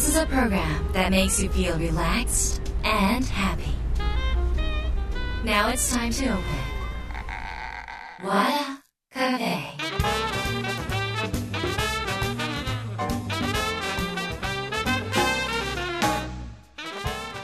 This is a program that makes you feel relaxed and happy. Now it's time to open. Wada Cafe.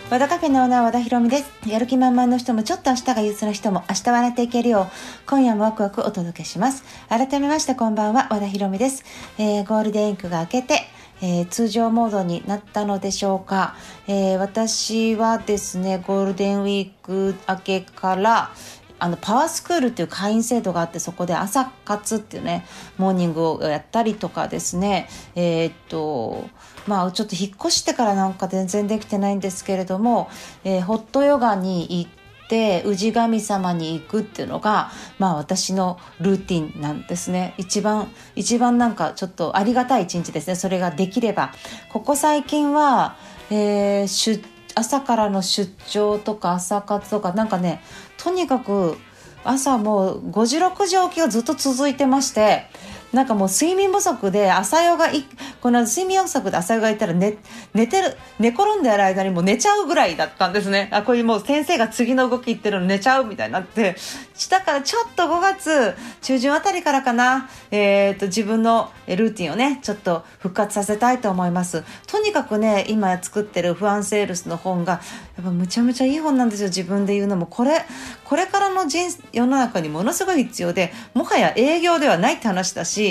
和田カフェのオーナー和田博美です。やる気満々の人もちょっと明日が憂鬱な人も明日笑っていけるよう今夜もワクワクお届けします。改めましてこんばんは和田博美です。えー、ゴールデンウィークが明けてえー、通常モードになったのでしょうか、えー、私はですねゴールデンウィーク明けからあのパワースクールっていう会員制度があってそこで朝活っていうねモーニングをやったりとかですね。えー、っとまあちょっと引っ越してからなんか全然できてないんですけれども、えー、ホットヨガに行って氏神様に行くっていうのがまあ私のルーティンなんですね。一番一番なんかちょっとありがたい一日ですね。それができれば。ここ最近は、えー、出朝からの出張とか朝活とかなんかねとにかく朝もう5時6時起きがずっと続いてましてなんかもう睡眠不足で朝ヨガいこの睡眠不足で朝ヨガ行ったら寝寝てる寝転んでる間にもう寝ちゃうぐらいだったんですね。あこういうもう先生が次の動き言ってるの寝ちゃうみたいになって。したからちょっと5月中旬あたりからかな、えーと、自分のルーティンをねちょっと復活させたいと思います。とにかくね今作ってる不安セールスの本がやっぱむちゃむちゃいい本なんですよ。自分で言うのも。これこれからの人世の中にものすごい必要でもはや営業ではないって話だし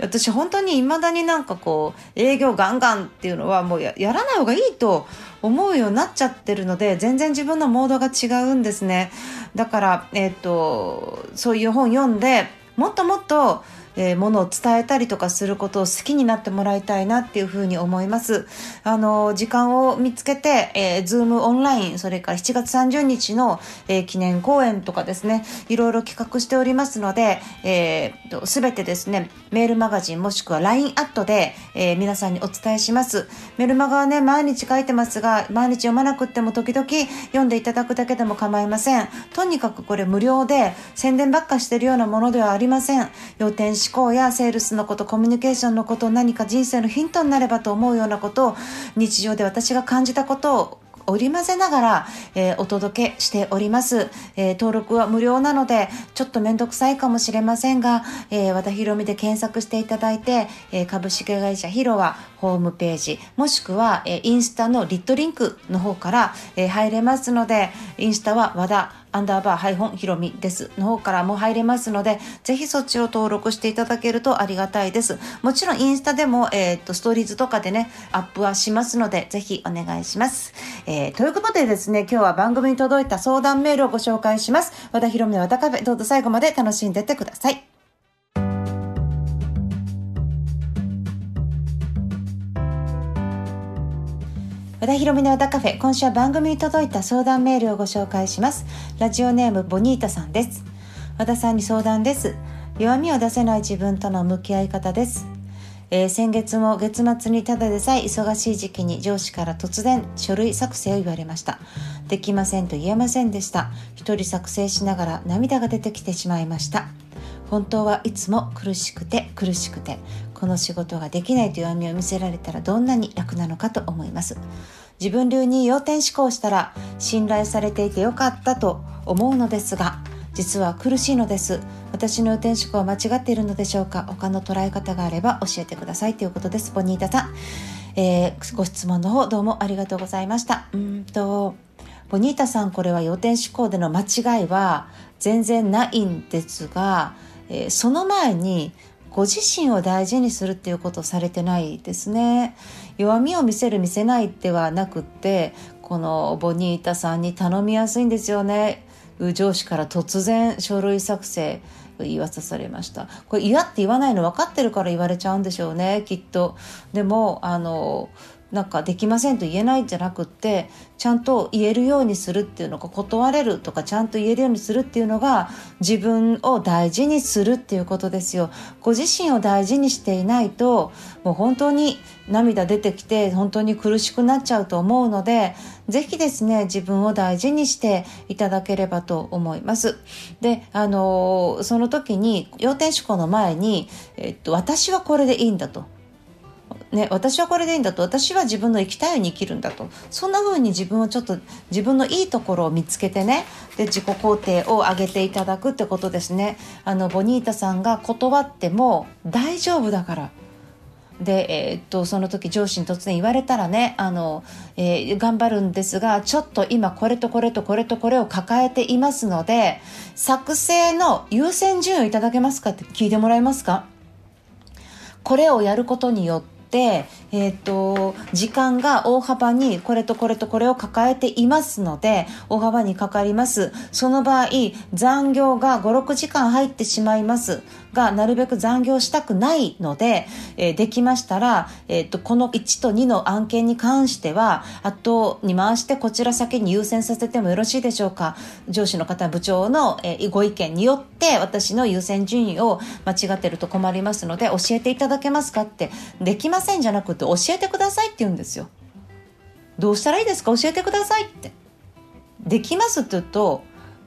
私本当に未だになんかこう営業ガンガンっていうのはもうやらない方がいいと思うようになっちゃってるので全然自分のモードが違うんですね。だからえっ、ー、とそういう本読んでもっともっとえー、ものを伝えたりとかすることを好きになってもらいたいなっていうふうに思います。あの、時間を見つけて、えー、ズームオンライン、それから7月30日の、えー、記念公演とかですね、いろいろ企画しておりますので、えー、すべてですね、メールマガジンもしくは LINE アットで、えー、皆さんにお伝えします。メルマガはね、毎日書いてますが、毎日読まなくっても時々読んでいただくだけでも構いません。とにかくこれ無料で宣伝ばっかしてるようなものではありません。要点思考やセールスのこと、コミュニケーションのこと、何か人生のヒントになればと思うようなことを、日常で私が感じたことを織り交ぜながら、えー、お届けしております、えー、登録は無料なので、ちょっとめんどくさいかもしれませんが、えー、和田ひろみで検索していただいて、え、株式会社ヒロはホームページ、もしくは、え、インスタのリットリンクの方から、え、入れますので、インスタは和田アンダーバーハイホンヒロミですの方からも入れますので、ぜひそっちを登録していただけるとありがたいです。もちろんインスタでも、えっ、と、ストーリーズとかでね、アップはしますので、ぜひお願いします。えー、ということでですね、今日は番組に届いた相談メールをご紹介します。和田ひろみの和田カフェ、どうぞ最後まで楽しんでってください。和田博美の和田カフェ。今週は番組に届いた相談メールをご紹介します。ラジオネームボニータさんです。和田さんに相談です。弱みを出せない自分との向き合い方です。えー、先月も月末にただでさえ忙しい時期に上司から突然書類作成を言われました。できませんと言えませんでした。一人作成しながら涙が出てきてしまいました。本当はいつも苦しくて苦しくて。この仕事ができないという弱みを見せられたらどんなに楽なのかと思います。自分流に要点思考したら信頼されていてよかったと思うのですが実は苦しいのです。私の要点思考は間違っているのでしょうか？他の捉え方があれば教えてください。ということです。ボニータさん、えー、ご質問の方どうもありがとうございました。うんとボニータさんこれは要点思考での間違いは全然ないんですがえー、その前にご自身を大事にするっていうことをされてないですね。弱みを見せる見せないではなくってこのボニータさんに頼みやすいんですよね。上司から突然書類作成言わさされました。これ嫌って言わないの分かってるから言われちゃうんでしょうねきっと。でもあのなんかできませんと言えないんじゃなくってちゃんと言えるようにするっていうのが断れるとかちゃんと言えるようにするっていうのが自分を大事にするっていうことですよ。ご自身を大事にしていないともう本当に涙出てきて本当に苦しくなっちゃうと思うのでぜひですね自分を大事にしていただければと思います。であのその時に要点思考の前に、えっと、私はこれでいいんだと。ね、私はこれでいいんだと。私は自分の生きたいように生きるんだと。そんな風に自分をちょっと自分のいいところを見つけてね。で自己肯定を上げていただくってことですね。あのボニータさんが断っても大丈夫だから。で、えー、っとその時上司に突然言われたらねあの、えー、頑張るんですがちょっと今これとこれとこれとこれを抱えていますので作成の優先順位をいただけますかって聞いてもらえますか？これをやることによって、えーと、時間が大幅にこれとこれとこれを抱えていますので大幅にかかります。その場合残業が56時間入ってしまいます。がなるべく残業したくないので、えー、できましたら、えーと、この1と2の案件に関しては後に回してこちら先に優先させてもよろしいでしょうか。上司の方部長の、えー、ご意見によって私の優先順位を間違ってると困りますので教えていただけますかって。できますませんじゃなくて教えてくださいって言うんですよ。どうしたらいいですか？教えてくださいって。できますって言うと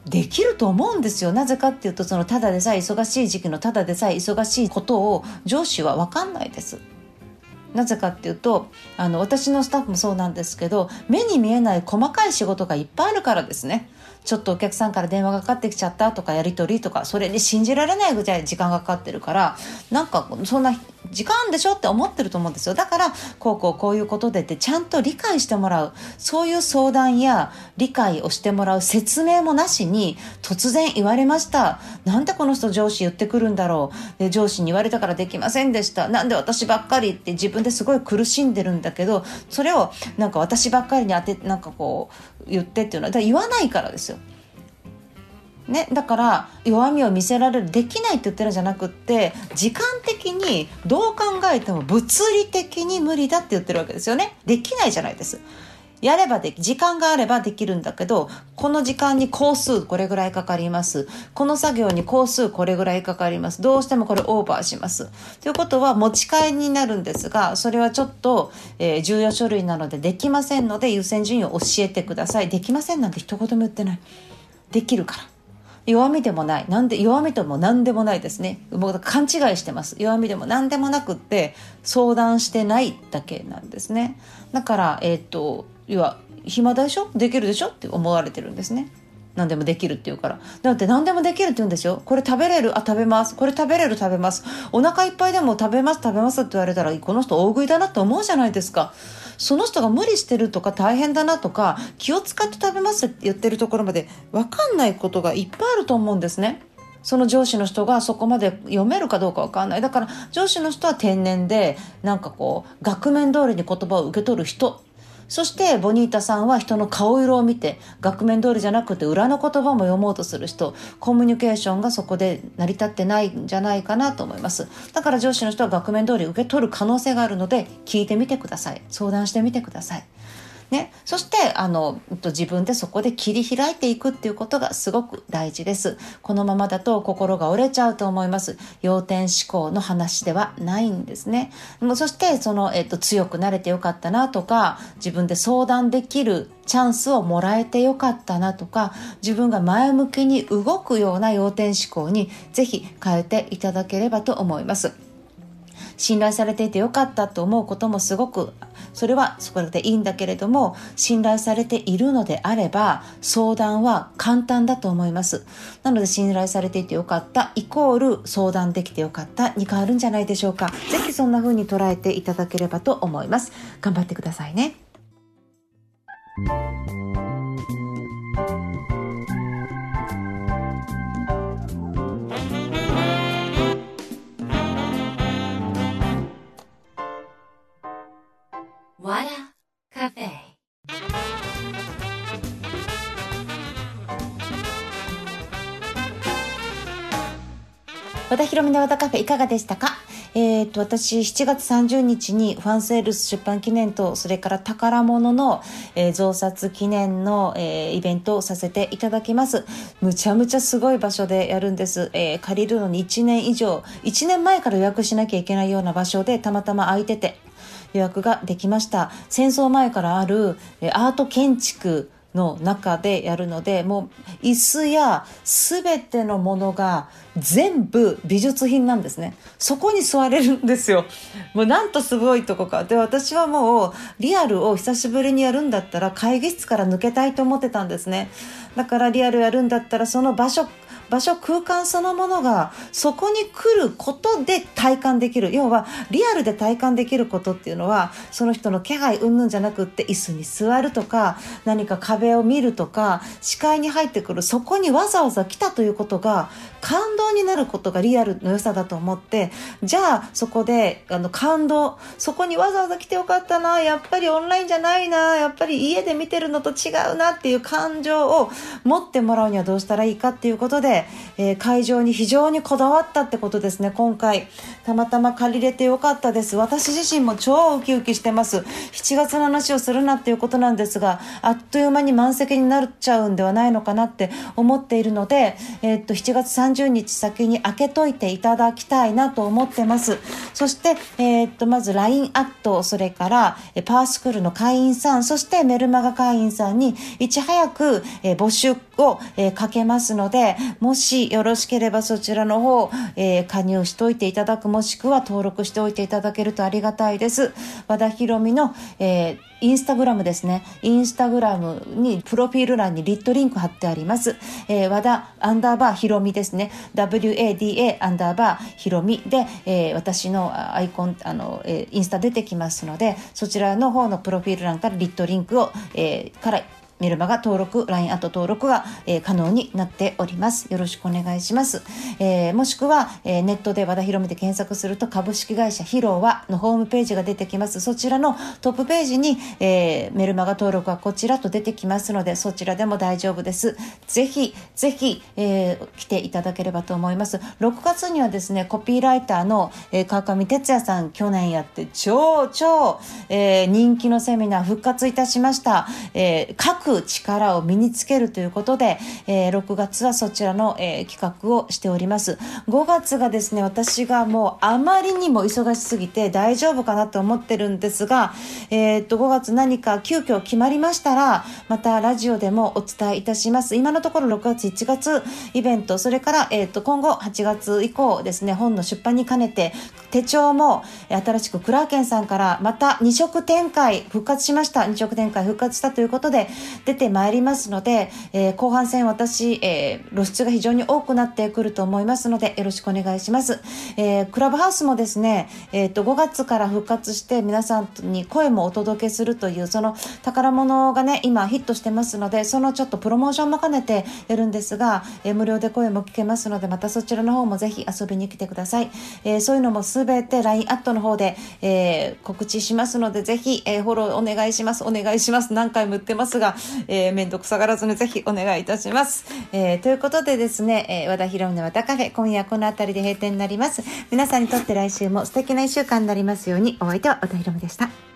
できると思うんですよ。なぜかっていうとそのただでさえ忙しい時期のただでさえ忙しいことを上司は分かんないです。なぜかっていうとあの私のスタッフもそうなんですけど目に見えない細かい仕事がいっぱいあるからですね。ちょっとお客さんから電話がかかってきちゃったとかやり取りとかそれに信じられないぐらい時間がかかってるからなんかそんな時間でしょって思ってると思うんですよ。だからこうこうこういうことでってちゃんと理解してもらう。そういう相談や理解をしてもらう説明もなしに突然言われました。なんでこの人上司言ってくるんだろう。で上司に言われたからできませんでした。なんで私ばっかりって自分ですごい苦しんでるんだけどそれをなんか私ばっかりに当てなんかこう言ってっていうのはだ言わないからですよ。ね、だから弱みを見せられるできないって言ってるんじゃなくって時間的にどう考えても物理的に無理だって言ってるわけですよね。できないじゃないです。やればでき時間があればできるんだけどこの時間に工数これぐらいかかります。この作業に工数これぐらいかかります。どうしてもこれオーバーします。ということは持ち帰りになるんですがそれはちょっと、えー、重要書類なのでできませんので優先順位を教えてください。できませんなんて一言も言ってない。できるから。弱みでもないなんで弱みとも何でもないですね。僕は勘違いしてます。弱みでも何でもなくって相談してないだけなんですね。だからえっ、ー、と要は暇でしょ？できるでしょ？って思われてるんですね。何でもできるって言うから。だって何でもできるって言うんですよ。これ食べれる？あ食べます。これ食べれる？食べます。お腹いっぱいでも食べます。食べますって言われたらこの人大食いだなって思うじゃないですか。その人が無理してるとか大変だなとか気を使って食べますって言ってるところまで分かんないことがいっぱいあると思うんですね。その上司の人がそこまで読めるかどうかわかんない。だから上司の人は天然で、なんかこう、額面通りに言葉を受け取る人。そしてボニータさんは人の顔色を見て額面通りじゃなくて裏の言葉も読もうとする人コミュニケーションがそこで成り立ってないんじゃないかなと思います。だから上司の人は額面通り受け取る可能性があるので聞いてみてください。相談してみてください。ね、そしてあの自分でそこで切り開いていくっていうことがすごく大事です。このままだと心が折れちゃうと思います。要点思考の話ではないんですね。そしてその、えっと、強くなれてよかったなとか自分で相談できるチャンスをもらえてよかったなとか自分が前向きに動くような要点思考にぜひ変えていただければと思います。信頼されていてよかったと思うこともすごくそれはそこでいいんだけれども信頼されているのであれば相談は簡単だと思います。なので信頼されていてよかったイコール相談できてよかったに変わるんじゃないでしょうか。ぜひそんな風に捉えていただければと思います。頑張ってくださいね。和田博美の和田カフェいかがでしたか？えーと、私7月30日にファンセールス出版記念とそれから宝物の、えー、増刷記念の、えー、イベントをさせていただきます。むちゃむちゃすごい場所でやるんです、えー、借りるのに1年以上1年前から予約しなきゃいけないような場所でたまたま空いてて予約ができました。戦争前からあるアート建築の中でやるのでもう椅子や全てのものが全部美術品なんですね。そこに座れるんですよ。もうなんとすごいとこか。で私はもうリアルを久しぶりにやるんだったら会議室から抜けたいと思ってたんですね。だからリアルやるんだったらその場所場所空間そのものがそこに来ることで体感できる。要はリアルで体感できることっていうのはその人の気配云々じゃなくって椅子に座るとか何か壁を見るとか視界に入ってくるそこにわざわざ来たということが感動になることがリアルの良さだと思ってじゃあそこであの感動そこにわざわざ来てよかったなやっぱりオンラインじゃないなやっぱり家で見てるのと違うなっていう感情を持ってもらうにはどうしたらいいかっていうことで、えー、会場に非常にこだわったってことですね。今回たまたま借りれてよかったです。私自身も超ウキウキしてます。7月の話をするなっていうことなんですがあっという間に満席になっちゃうんではないのかなって思っているので、えー、っと7月30日先に開けといていただきたいなと思ってます。そして、えー、っと、まず LINE アット、それから、パースクールの会員さん、そしてメルマガ会員さんにいち早く、えー、募集を、えー、かけますので、もしよろしければそちらの方、えー、加入しといていただく、もしくは登録しておいていただけるとありがたいです。和田博美の、えーインスタグラムですね。インスタグラムにプロフィール欄にリットリンク貼ってあります。えー、和田アンダーバーひろみですね。WADA アンダーバーひろみで、えー、私のアイコン、あの、えー、インスタ出てきますので、そちらの方のプロフィール欄からリットリンクを、えー、からメルマガ登録、LINE アット登録が、えー、可能になっております。よろしくお願いします。えー、もしくは、えー、ネットで和田博美で検索すると株式会社ヒロワのホームページが出てきます。そちらのトップページに、えメルマガ登録はこちらと出てきますので、そちらでも大丈夫です。ぜひ、ぜひ、え来ていただければと思います。6月にはですね、コピーライターの、え川上哲也さん、去年やって超超、え人気のセミナー復活いたしました。え各力を身につけるということで、えー、6月はそちらの、えー、企画をしております。5月がですね、私がもうあまりにも忙しすぎて大丈夫かなと思ってるんですが、えー、っと、5月何か急遽決まりましたら、またラジオでもお伝えいたします。今のところ6月、1月イベント、それから、えー、っと、今後8月以降ですね、本の出版に兼ねて、手帳も新しくクラーケンさんからまた2色展開復活しました。2色展開復活したということで、出てまいりますので、えー、後半戦私、えー、露出が非常に多くなってくると思いますので、よろしくお願いします。えー、クラブハウスもですね、えっ、と、5月から復活して皆さんに声もお届けするという、その宝物がね、今ヒットしてますので、そのちょっとプロモーションも兼ねてやるんですが、えー、無料で声も聞けますので、またそちらの方もぜひ遊びに来てください。えー、そういうのもすべて LINE アットの方で、えー、告知しますので、ぜひ、えー、フォローお願いします。お願いします。何回も言ってますが、えー、めんどくさがらずにぜひお願いいたします。えー、ということでですね、えー、和田博美の和田カフェ、今夜この辺りで閉店になります。皆さんにとって来週も素敵な一週間になりますように、お相手は和田博美でした。